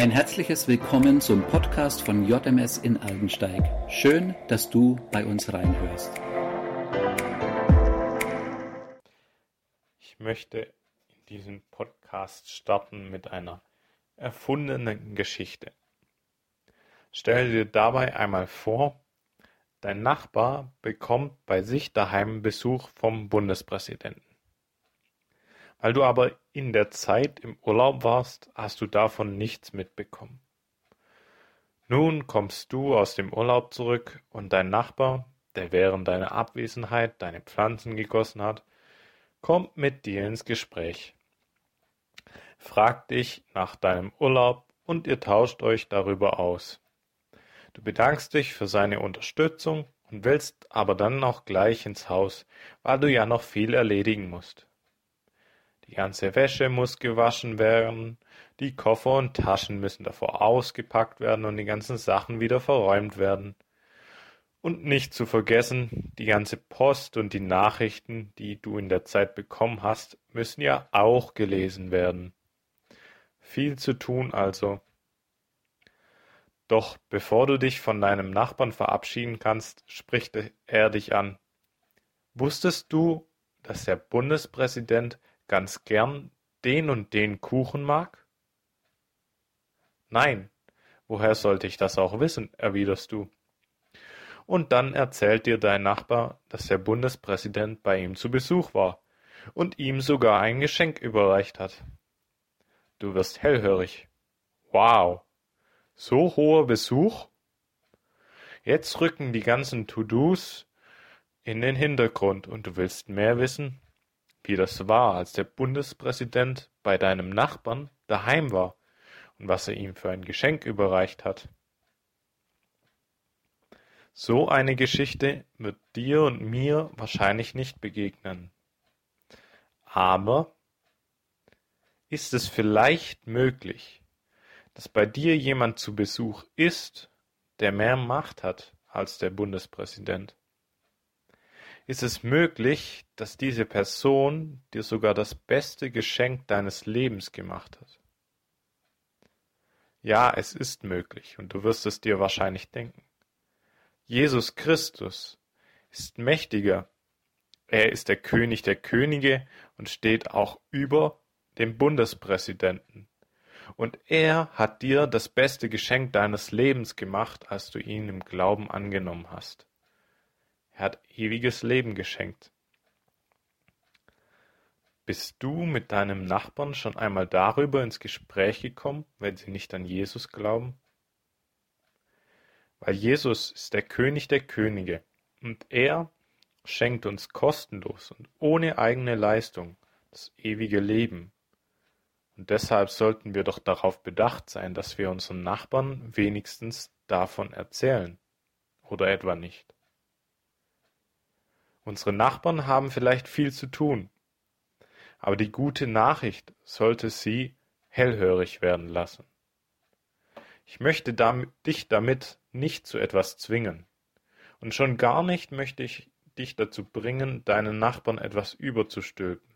Ein herzliches Willkommen zum Podcast von JMS in Aldensteig. Schön, dass du bei uns reinhörst. Ich möchte in diesem Podcast starten mit einer erfundenen Geschichte. Stell dir dabei einmal vor, dein Nachbar bekommt bei sich daheim Besuch vom Bundespräsidenten. Weil du aber in der Zeit im Urlaub warst, hast du davon nichts mitbekommen. Nun kommst du aus dem Urlaub zurück und dein Nachbar, der während deiner Abwesenheit deine Pflanzen gegossen hat, kommt mit dir ins Gespräch. Fragt dich nach deinem Urlaub und ihr tauscht euch darüber aus. Du bedankst dich für seine Unterstützung und willst aber dann auch gleich ins Haus, weil du ja noch viel erledigen musst. Die ganze Wäsche muss gewaschen werden, die Koffer und Taschen müssen davor ausgepackt werden und die ganzen Sachen wieder verräumt werden. Und nicht zu vergessen, die ganze Post und die Nachrichten, die du in der Zeit bekommen hast, müssen ja auch gelesen werden. Viel zu tun also. Doch bevor du dich von deinem Nachbarn verabschieden kannst, spricht er dich an. Wusstest du, dass der Bundespräsident ganz gern den und den Kuchen mag? Nein, woher sollte ich das auch wissen, erwiderst du. Und dann erzählt dir dein Nachbar, dass der Bundespräsident bei ihm zu Besuch war und ihm sogar ein Geschenk überreicht hat. Du wirst hellhörig. Wow, so hoher Besuch? Jetzt rücken die ganzen To-Dos in den Hintergrund und du willst mehr wissen? Wie das war, als der Bundespräsident bei deinem Nachbarn daheim war und was er ihm für ein Geschenk überreicht hat. So eine Geschichte wird dir und mir wahrscheinlich nicht begegnen. Aber ist es vielleicht möglich, dass bei dir jemand zu Besuch ist, der mehr Macht hat als der Bundespräsident? Ist es möglich, dass diese Person dir sogar das beste Geschenk deines Lebens gemacht hat. Ja, es ist möglich, und du wirst es dir wahrscheinlich denken. Jesus Christus ist mächtiger. Er ist der König der Könige und steht auch über dem Bundespräsidenten. Und er hat dir das beste Geschenk deines Lebens gemacht, als du ihn im Glauben angenommen hast. Er hat ewiges Leben geschenkt. Bist du mit deinem Nachbarn schon einmal darüber ins Gespräch gekommen, wenn sie nicht an Jesus glauben? Weil Jesus ist der König der Könige und er schenkt uns kostenlos und ohne eigene Leistung das ewige Leben. Und deshalb sollten wir doch darauf bedacht sein, dass wir unseren Nachbarn wenigstens davon erzählen. Oder etwa nicht? Unsere Nachbarn haben vielleicht viel zu tun, aber die gute Nachricht sollte sie hellhörig werden lassen. Ich möchte dich damit nicht zu etwas zwingen, und schon gar nicht möchte ich dich dazu bringen, deinen Nachbarn etwas überzustülpen.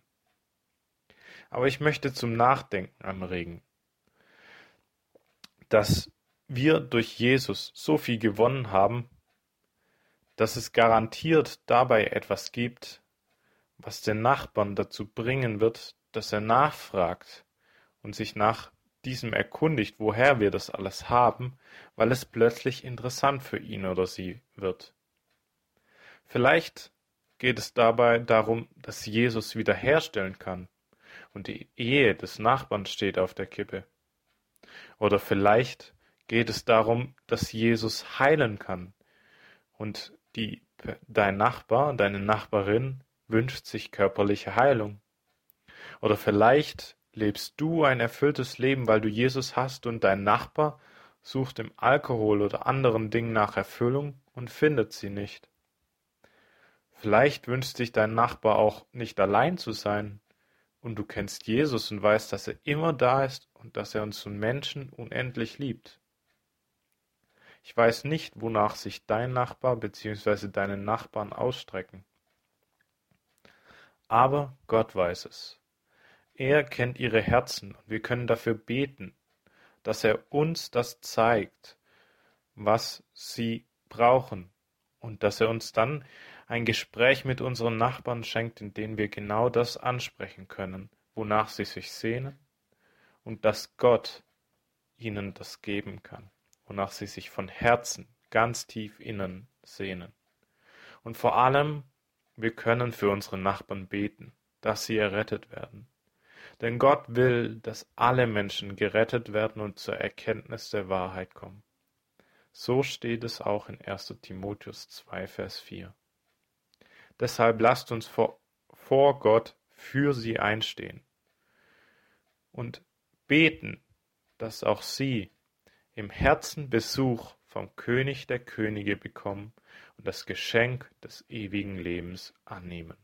Aber ich möchte zum Nachdenken anregen, dass wir durch Jesus so viel gewonnen haben, dass es garantiert dabei etwas gibt, was den Nachbarn dazu bringen wird, dass er nachfragt und sich nach diesem erkundigt, woher wir das alles haben, weil es plötzlich interessant für ihn oder sie wird. Vielleicht geht es dabei darum, dass Jesus wiederherstellen kann und die Ehe des Nachbarn steht auf der Kippe. Oder vielleicht geht es darum, dass Jesus heilen kann und die, dein Nachbar, deine Nachbarin wünscht sich körperliche Heilung. Oder vielleicht lebst du ein erfülltes Leben, weil du Jesus hast und dein Nachbar sucht im Alkohol oder anderen Dingen nach Erfüllung und findet sie nicht. Vielleicht wünscht sich dein Nachbar auch nicht allein zu sein, und du kennst Jesus und weißt, dass er immer da ist und dass er uns Menschen unendlich liebt. Ich weiß nicht, wonach sich dein Nachbar bzw. deine Nachbarn ausstrecken. Aber Gott weiß es. Er kennt ihre Herzen und wir können dafür beten, dass er uns das zeigt, was sie brauchen und dass er uns dann ein Gespräch mit unseren Nachbarn schenkt, in dem wir genau das ansprechen können, wonach sie sich sehnen und dass Gott ihnen das geben kann, wonach sie sich von Herzen ganz tief innen sehnen. Und vor allem, wir können für unsere Nachbarn beten, dass sie errettet werden. Denn Gott will, dass alle Menschen gerettet werden und zur Erkenntnis der Wahrheit kommen. So steht es auch in 1 Timotheus 2, Vers 4. Deshalb lasst uns vor, vor Gott für sie einstehen und beten, dass auch sie im Herzen Besuch vom König der Könige bekommen und das Geschenk des ewigen Lebens annehmen.